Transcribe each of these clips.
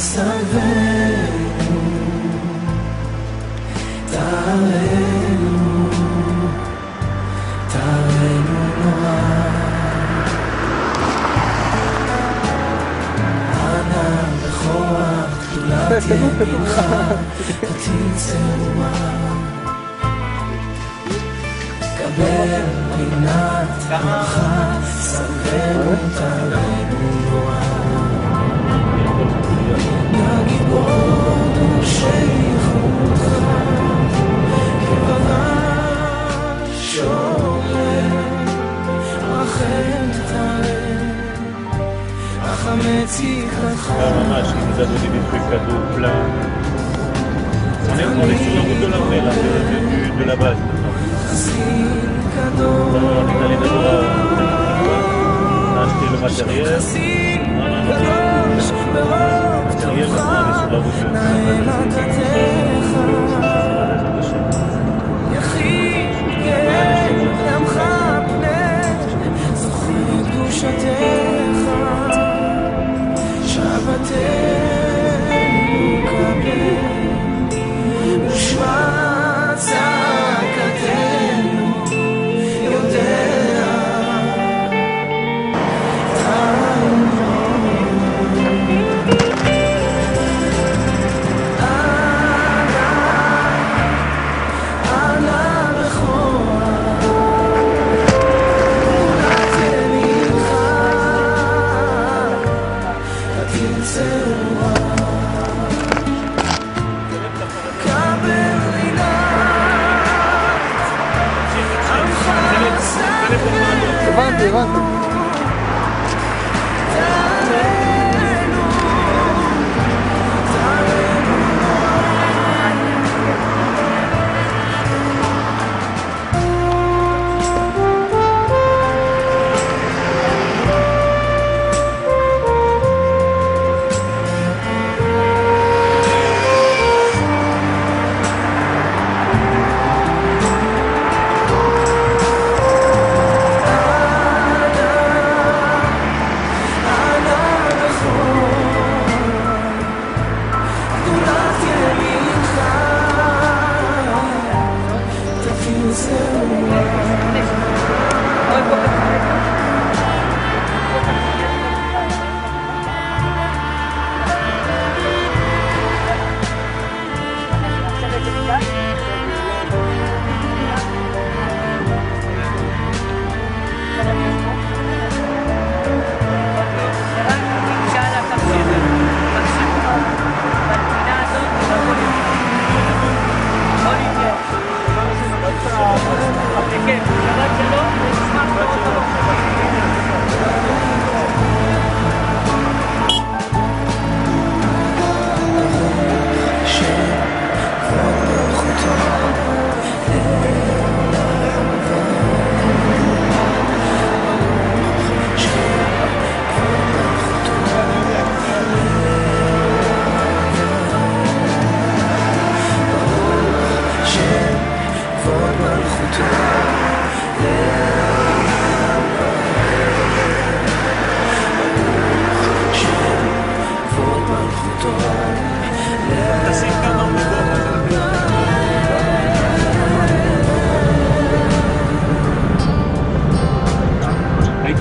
סבנו, תרנו, תרנו נורא. אנא בכוח, תולת ימינך, תצאוה. קבל תרנו Thank you. הבנתי, הבנתי.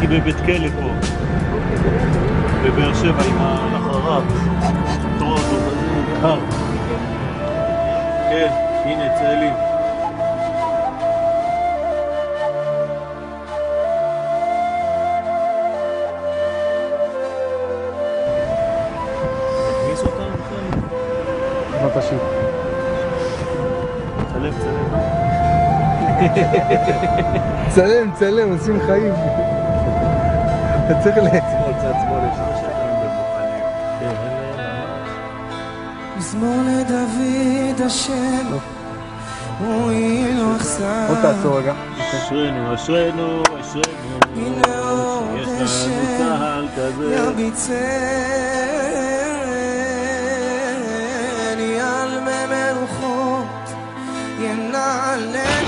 בבית כלא פה, בבאר שבע עם הנחרב. טוב, קר. כן, הנה צאלים. תכניס אותם בכלל. בעזרת השם. צלם, צלם. צלם, צלם, עושים חיים. צריך ל... מזמור לדוד השם. רואי לו בוא אכסר תעצור רגע. אשרינו, אשרינו, אשרינו, הנה עוד יש לנו השם צהל כזה. ירביצני על מי מלוכות ינעלני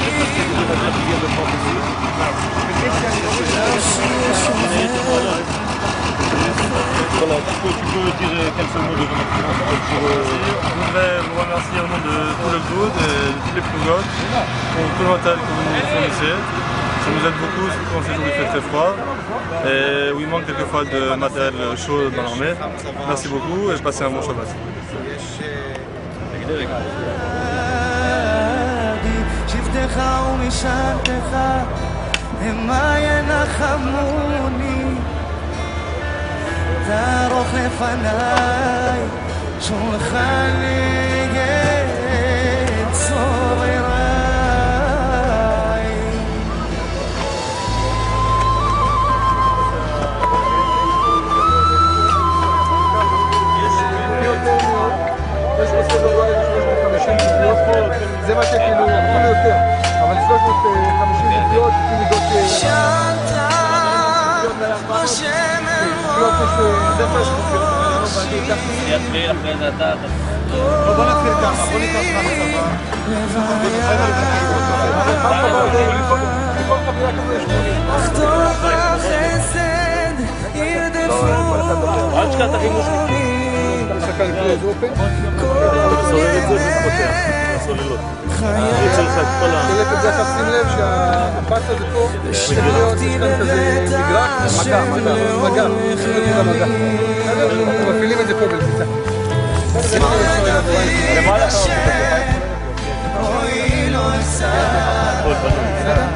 Voilà, quelques mots pour Je voudrais vous remercier au nom de tout le et de tous les pilotes pour tout le matériel que vous nous fournissez. Ça nous aide beaucoup, surtout en ces jours il fait très froid et où il manque quelquefois de matériel chaud dans l'armée. Merci beaucoup et passez un bon Shabbat. שבטך ומשענתך המה ינחמוני תערוך לפניי שולחן מה שיש אני אתחיל אחרי זה אתה. בוא נתחיל ככה, בוא ניקח מהצבא. טוב החסד ירדפוני לפני איזה אופן. סולל את זה וזה פותח. הסוללות. אני רוצה לך את כל ה... תראה את זה עכשיו, שים לב שהפס הזה פה, צריך להיות, כאן כזה מגרש, מגע, מגע, מגע, המגע. בסדר? אנחנו מפעילים את זה פה בלחיצה. למעלה אתה אוי לא אשא.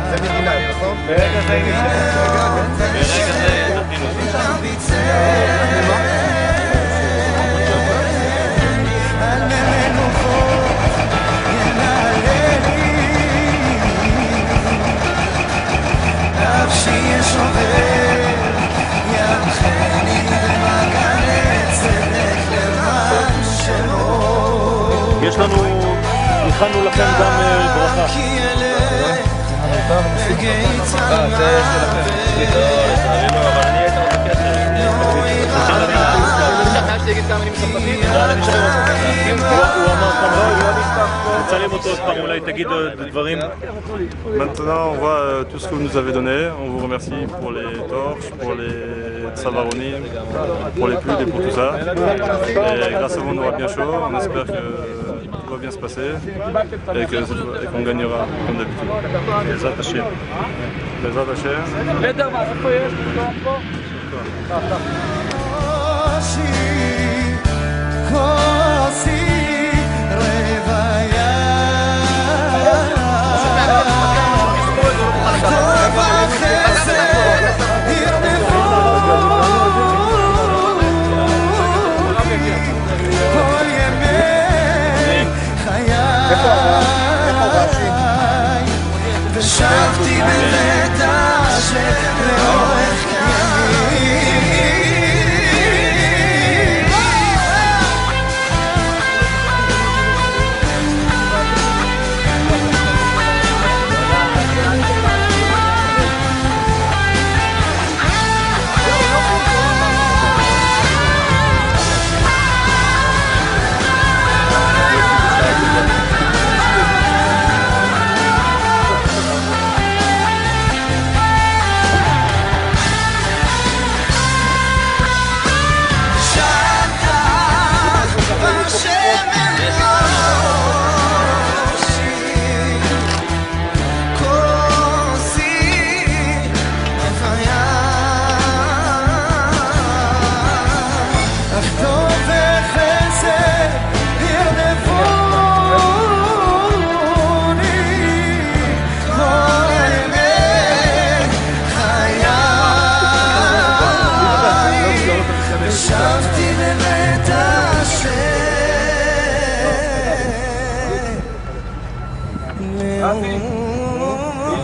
זה מדינה, נכון? ברגע זה ברגע זה תכינו. תגיד עוד דברים. Maintenant, on voit euh, tout ce que vous nous avez donné. On vous remercie pour les torches, pour les savaronis, pour les pulls et pour tout ça. Et grâce à vous, on aura bien chaud. On espère que tout va bien se passer et qu'on qu gagnera comme d'habitude. Les attacher. Les attacher. Les attacher. השם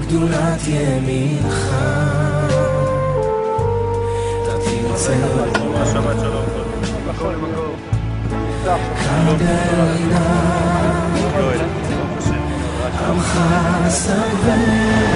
גדולת ימינך תרצה כאן לא, בעיניי עמך סבל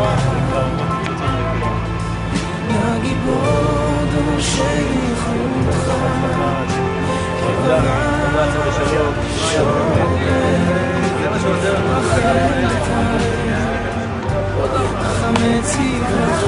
החמץ יגרח